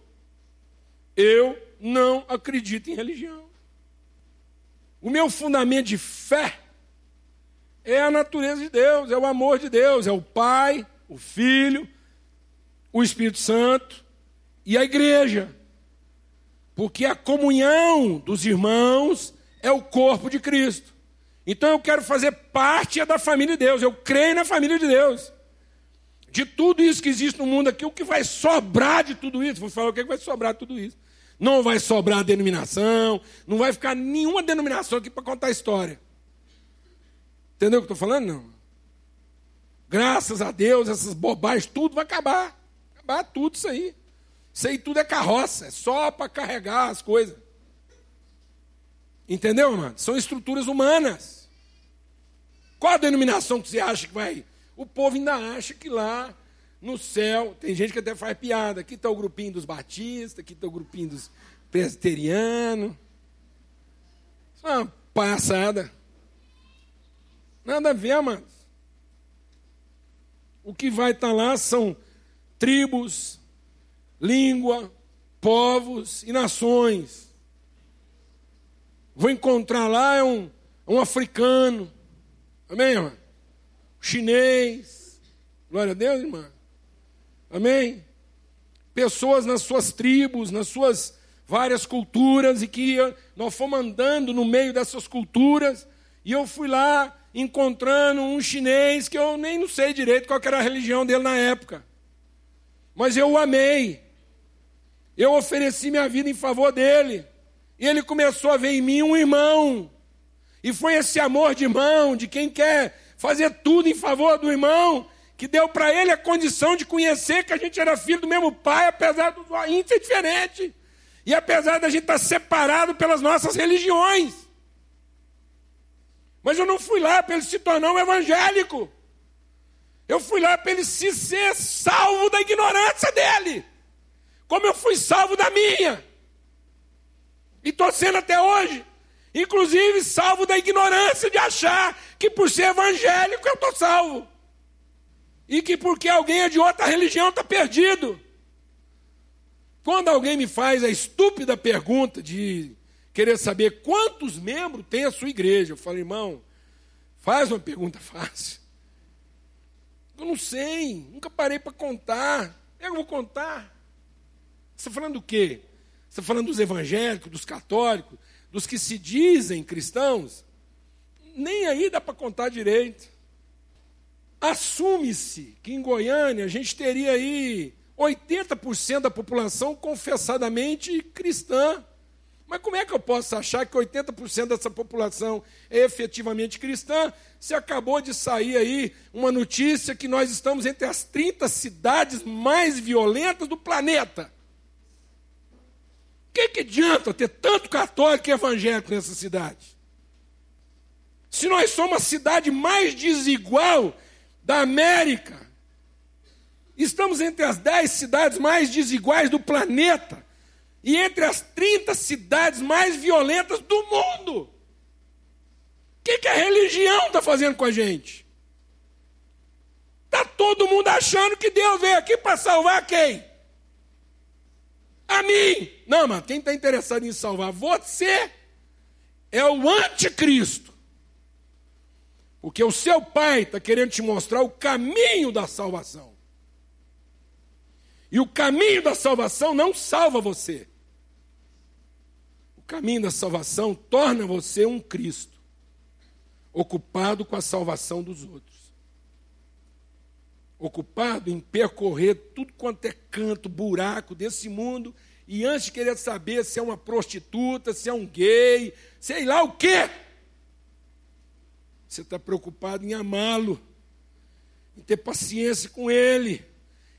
Eu não acredito em religião. O meu fundamento de fé é a natureza de Deus, é o amor de Deus, é o Pai, o Filho, o Espírito Santo e a igreja. Porque a comunhão dos irmãos é o corpo de Cristo. Então eu quero fazer parte da família de Deus, eu creio na família de Deus. De tudo isso que existe no mundo aqui, o que vai sobrar de tudo isso? Vou falar o que vai sobrar de tudo isso. Não vai sobrar denominação, não vai ficar nenhuma denominação aqui para contar a história. Entendeu o que eu estou falando? Não. Graças a Deus, essas bobagens, tudo vai acabar. Acabar tudo isso aí. Isso aí tudo é carroça, é só para carregar as coisas. Entendeu, mano? São estruturas humanas. Qual a denominação que você acha que vai? O povo ainda acha que lá no céu, tem gente que até faz piada. Aqui está o grupinho dos batistas, aqui está o grupinho dos presbiterianos. Isso é uma palhaçada. Nada a ver, amados. O que vai estar tá lá são tribos, língua, povos e nações. Vou encontrar lá é um, um africano. Amém, irmã? Chinês. Glória a Deus, irmã. Amém? Pessoas nas suas tribos, nas suas várias culturas, e que nós fomos andando no meio dessas culturas, e eu fui lá encontrando um chinês que eu nem não sei direito qual era a religião dele na época. Mas eu o amei. Eu ofereci minha vida em favor dele. E ele começou a ver em mim um irmão. E foi esse amor de irmão, de quem quer fazer tudo em favor do irmão, que deu para ele a condição de conhecer que a gente era filho do mesmo pai, apesar do zoinho ser diferente. E apesar da gente estar separado pelas nossas religiões. Mas eu não fui lá para ele se tornar um evangélico. Eu fui lá para ele se ser salvo da ignorância dele. Como eu fui salvo da minha. E estou sendo até hoje. Inclusive salvo da ignorância de achar que por ser evangélico eu estou salvo. E que porque alguém é de outra religião está perdido. Quando alguém me faz a estúpida pergunta de querer saber quantos membros tem a sua igreja, eu falo, irmão, faz uma pergunta fácil. Eu não sei, nunca parei para contar. Eu vou contar. Você está falando do quê? Você está falando dos evangélicos, dos católicos, dos que se dizem cristãos? Nem aí dá para contar direito. Assume-se que em Goiânia a gente teria aí 80% da população confessadamente cristã. Mas como é que eu posso achar que 80% dessa população é efetivamente cristã se acabou de sair aí uma notícia que nós estamos entre as 30 cidades mais violentas do planeta? O que, que adianta ter tanto católico e evangélico nessa cidade? Se nós somos a cidade mais desigual da América, Estamos entre as 10 cidades mais desiguais do planeta e entre as 30 cidades mais violentas do mundo. O que, que a religião está fazendo com a gente? Está todo mundo achando que Deus veio aqui para salvar quem? A mim. Não, mas quem está interessado em salvar você é o anticristo. Porque o seu pai está querendo te mostrar o caminho da salvação. E o caminho da salvação não salva você. O caminho da salvação torna você um Cristo, ocupado com a salvação dos outros. Ocupado em percorrer tudo quanto é canto, buraco desse mundo, e antes de querer saber se é uma prostituta, se é um gay, sei lá o quê, você está preocupado em amá-lo, em ter paciência com ele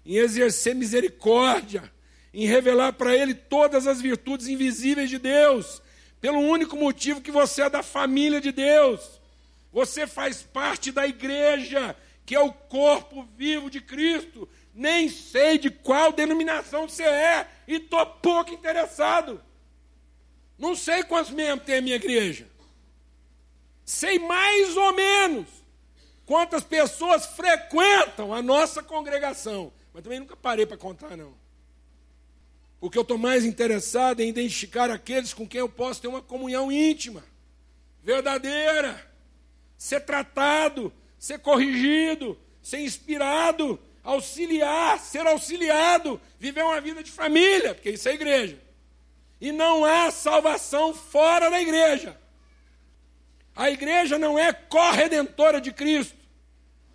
em exercer misericórdia, em revelar para ele todas as virtudes invisíveis de Deus, pelo único motivo que você é da família de Deus. Você faz parte da igreja, que é o corpo vivo de Cristo. Nem sei de qual denominação você é e estou pouco interessado. Não sei quantos membros tem a minha igreja. Sei mais ou menos quantas pessoas frequentam a nossa congregação. Mas também nunca parei para contar, não. Porque eu estou mais interessado em identificar aqueles com quem eu posso ter uma comunhão íntima, verdadeira, ser tratado, ser corrigido, ser inspirado, auxiliar, ser auxiliado, viver uma vida de família, porque isso é igreja. E não há salvação fora da igreja. A igreja não é corredentora de Cristo.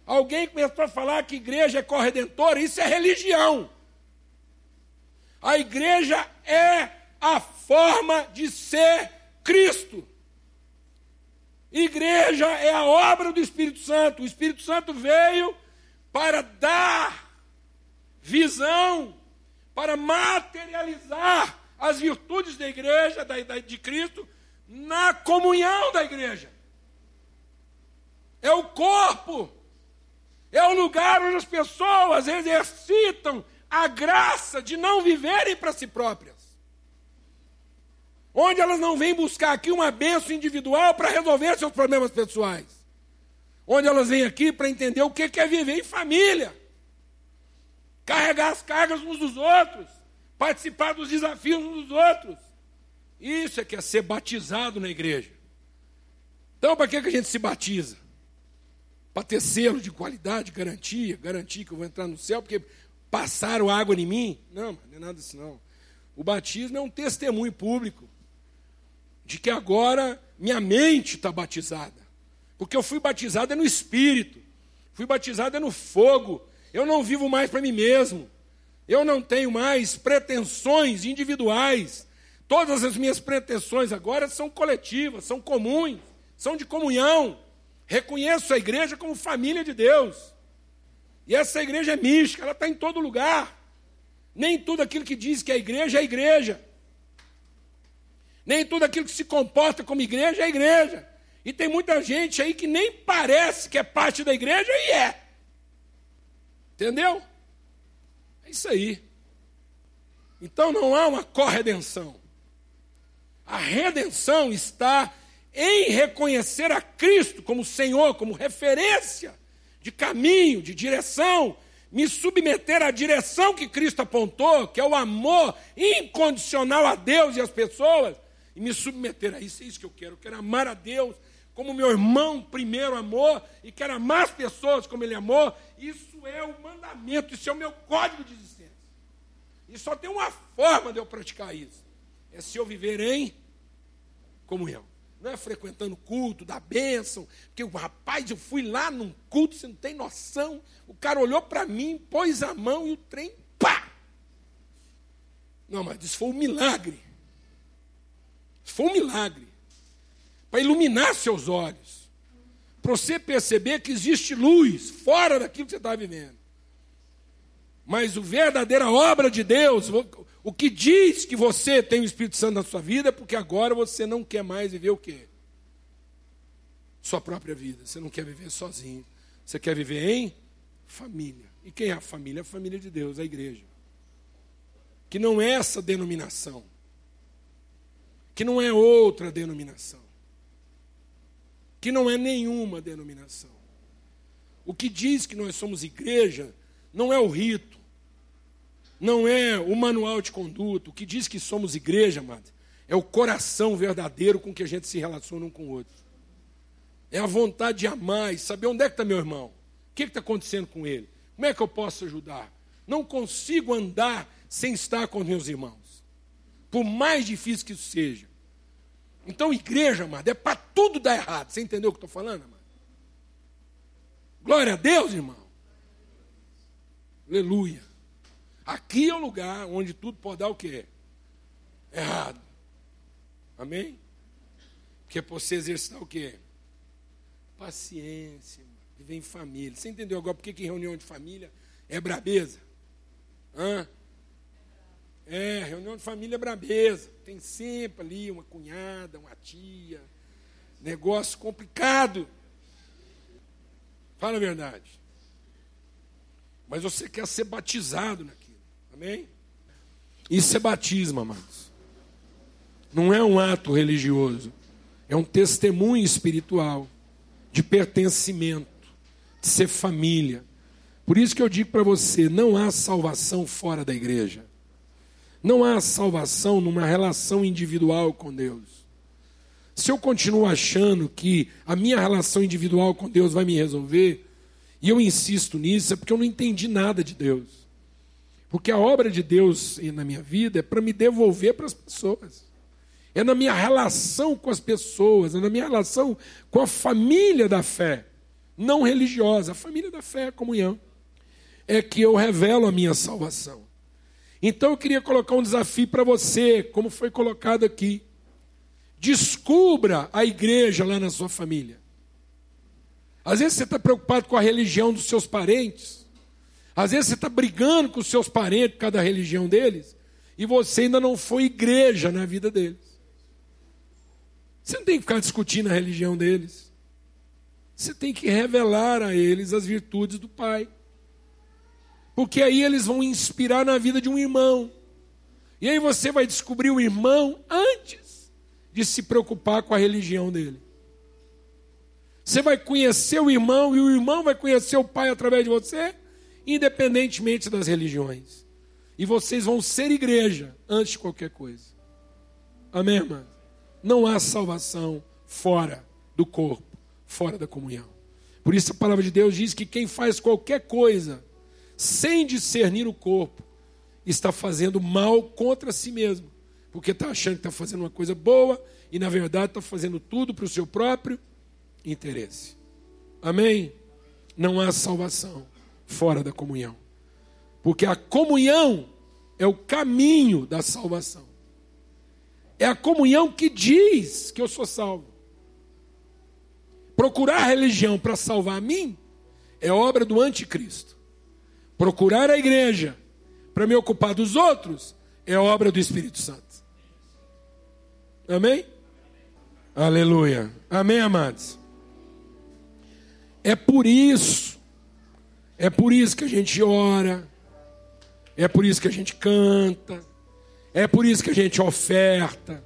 Alguém começou a falar que igreja é corredentora, isso é religião. A igreja é a forma de ser Cristo. Igreja é a obra do Espírito Santo. O Espírito Santo veio para dar visão, para materializar as virtudes da igreja, de Cristo, na comunhão da igreja. É o corpo é o lugar onde as pessoas exercitam a graça de não viverem para si próprias. Onde elas não vêm buscar aqui uma benção individual para resolver seus problemas pessoais. Onde elas vêm aqui para entender o que é viver em família. Carregar as cargas uns dos outros. Participar dos desafios uns dos outros. Isso é que é ser batizado na igreja. Então, para que, que a gente se batiza? Para ter selo de qualidade, garantia, garantir que eu vou entrar no céu, porque passaram água em mim? Não, não é nada disso não. O batismo é um testemunho público de que agora minha mente está batizada. Porque eu fui batizado no Espírito, fui batizado no fogo. Eu não vivo mais para mim mesmo. Eu não tenho mais pretensões individuais. Todas as minhas pretensões agora são coletivas, são comuns, são de comunhão. Reconheço a igreja como família de Deus. E essa igreja é mística, ela está em todo lugar. Nem tudo aquilo que diz que é igreja é igreja. Nem tudo aquilo que se comporta como igreja é igreja. E tem muita gente aí que nem parece que é parte da igreja e é. Entendeu? É isso aí. Então não há uma corredenção. A redenção está em reconhecer a Cristo como Senhor, como referência de caminho, de direção, me submeter à direção que Cristo apontou, que é o amor incondicional a Deus e às pessoas, e me submeter a isso. É isso que eu quero. Eu quero amar a Deus como meu irmão primeiro amor, e quero amar as pessoas como ele amou. Isso é o mandamento, isso é o meu código de existência. E só tem uma forma de eu praticar isso: é se eu viver em comunhão não é frequentando culto, da bênção, porque o rapaz, eu fui lá num culto, você não tem noção. O cara olhou para mim, pôs a mão e o trem, pá! Não, mas isso foi um milagre. Isso foi um milagre. Para iluminar seus olhos. Para você perceber que existe luz fora daquilo que você está vivendo. Mas a verdadeira obra de Deus, o que diz que você tem o Espírito Santo na sua vida é porque agora você não quer mais viver o quê? Sua própria vida. Você não quer viver sozinho. Você quer viver em família. E quem é a família? A família de Deus, a igreja. Que não é essa denominação. Que não é outra denominação. Que não é nenhuma denominação. O que diz que nós somos igreja não é o rito, não é o manual de conduta. O que diz que somos igreja, amado, é o coração verdadeiro com que a gente se relaciona um com o outro. É a vontade de amar e saber onde é que está meu irmão. O que está acontecendo com ele? Como é que eu posso ajudar? Não consigo andar sem estar com meus irmãos. Por mais difícil que isso seja. Então, igreja, amado, é para tudo dar errado. Você entendeu o que estou falando, amado? Glória a Deus, irmão. Aleluia. Aqui é o lugar onde tudo pode dar o quê? Errado. Amém? Que é para você exercitar o quê? Paciência, viver em família. Você entendeu agora por que, que reunião de família é brabeza? Hã? É, reunião de família é brabeza. Tem sempre ali uma cunhada, uma tia. Negócio complicado. Fala a verdade. Mas você quer ser batizado naquilo. Amém? Isso é batismo, amados. Não é um ato religioso. É um testemunho espiritual de pertencimento, de ser família. Por isso que eu digo para você: não há salvação fora da igreja. Não há salvação numa relação individual com Deus. Se eu continuo achando que a minha relação individual com Deus vai me resolver, e eu insisto nisso, é porque eu não entendi nada de Deus. Porque a obra de Deus na minha vida é para me devolver para as pessoas. É na minha relação com as pessoas, é na minha relação com a família da fé, não religiosa, a família da fé, a comunhão, é que eu revelo a minha salvação. Então eu queria colocar um desafio para você, como foi colocado aqui. Descubra a igreja lá na sua família. Às vezes você está preocupado com a religião dos seus parentes. Às vezes você está brigando com os seus parentes por causa da religião deles, e você ainda não foi igreja na vida deles. Você não tem que ficar discutindo a religião deles. Você tem que revelar a eles as virtudes do Pai. Porque aí eles vão inspirar na vida de um irmão. E aí você vai descobrir o irmão antes de se preocupar com a religião dele. Você vai conhecer o irmão e o irmão vai conhecer o pai através de você independentemente das religiões. E vocês vão ser igreja antes de qualquer coisa. Amém, irmão? Não há salvação fora do corpo, fora da comunhão. Por isso a palavra de Deus diz que quem faz qualquer coisa sem discernir o corpo está fazendo mal contra si mesmo, porque está achando que está fazendo uma coisa boa e na verdade está fazendo tudo para o seu próprio interesse. Amém? Não há salvação fora da comunhão, porque a comunhão é o caminho da salvação. É a comunhão que diz que eu sou salvo. Procurar religião para salvar a mim é obra do anticristo. Procurar a igreja para me ocupar dos outros é obra do Espírito Santo. Amém? Aleluia. Amém, amados? É por isso, é por isso que a gente ora, é por isso que a gente canta, é por isso que a gente oferta.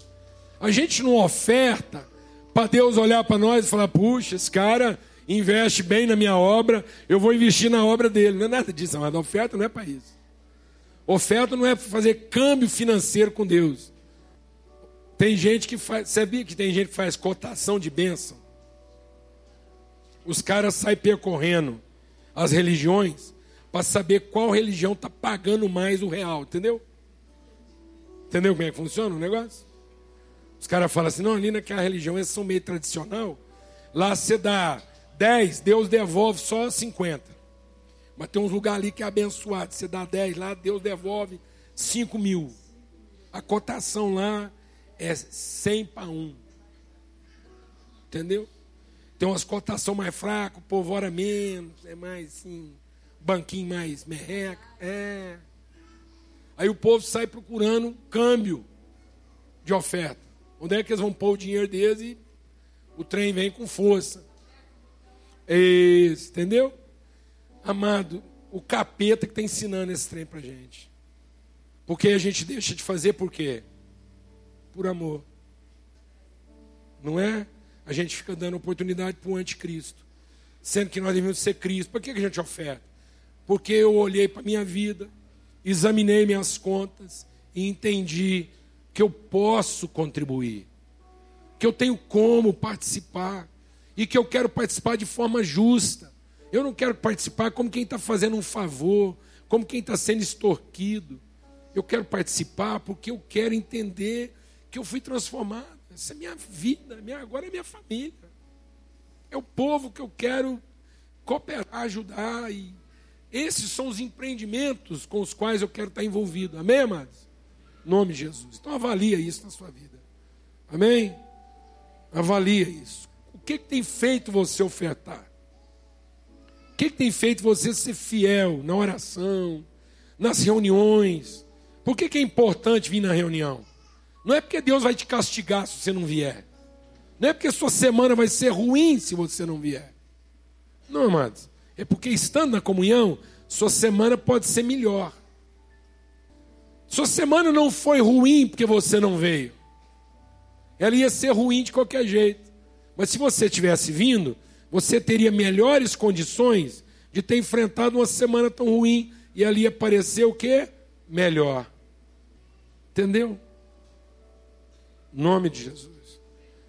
A gente não oferta para Deus olhar para nós e falar: puxa, esse cara investe bem na minha obra, eu vou investir na obra dele. Não é nada disso, mas oferta não é para isso. Oferta não é para fazer câmbio financeiro com Deus. Tem gente que faz, sabia que tem gente que faz cotação de bênção? Os caras saem percorrendo as religiões para saber qual religião está pagando mais o real, entendeu? Entendeu como é que funciona o negócio? Os caras falam assim, não, ali naquela religião eles são meio tradicional. Lá você dá 10, Deus devolve só 50. Mas tem uns lugares ali que é abençoado. Você dá 10 lá, Deus devolve 5 mil. A cotação lá é 100 para 1. Entendeu? Tem umas cotações mais fracas, o povo ora menos, é mais assim, banquinho mais merreca. É. Aí o povo sai procurando câmbio de oferta. Onde é que eles vão pôr o dinheiro deles e o trem vem com força. Isso, entendeu? Amado, o capeta que está ensinando esse trem para gente. Porque a gente deixa de fazer por quê? Por amor. Não é? A gente fica dando oportunidade para o anticristo. Sendo que nós devemos ser Cristo. Por que a gente oferta? Porque eu olhei para a minha vida, examinei minhas contas e entendi que eu posso contribuir, que eu tenho como participar e que eu quero participar de forma justa. Eu não quero participar como quem está fazendo um favor, como quem está sendo extorquido. Eu quero participar porque eu quero entender que eu fui transformado. Essa é minha vida, minha, agora é minha família. É o povo que eu quero cooperar, ajudar e esses são os empreendimentos com os quais eu quero estar envolvido. Amém, amados? Em nome de Jesus. Então avalia isso na sua vida. Amém? Avalia isso. O que, que tem feito você ofertar? O que, que tem feito você ser fiel na oração, nas reuniões? Por que, que é importante vir na reunião? Não é porque Deus vai te castigar se você não vier. Não é porque sua semana vai ser ruim se você não vier. Não, amados. É porque estando na comunhão, sua semana pode ser melhor. Sua semana não foi ruim porque você não veio. Ela ia ser ruim de qualquer jeito. Mas se você tivesse vindo, você teria melhores condições de ter enfrentado uma semana tão ruim e ali ia parecer o quê? Melhor. Entendeu? Nome de Jesus.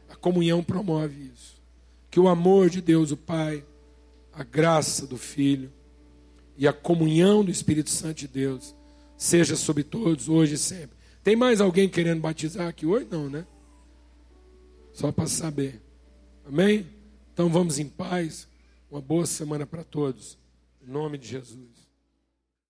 A comunhão promove isso. Que o amor de Deus, o Pai, a graça do Filho e a comunhão do Espírito Santo de Deus seja sobre todos, hoje e sempre. Tem mais alguém querendo batizar aqui hoje? Não, né? Só para saber. Amém? Então vamos em paz. Uma boa semana para todos. Em nome de Jesus.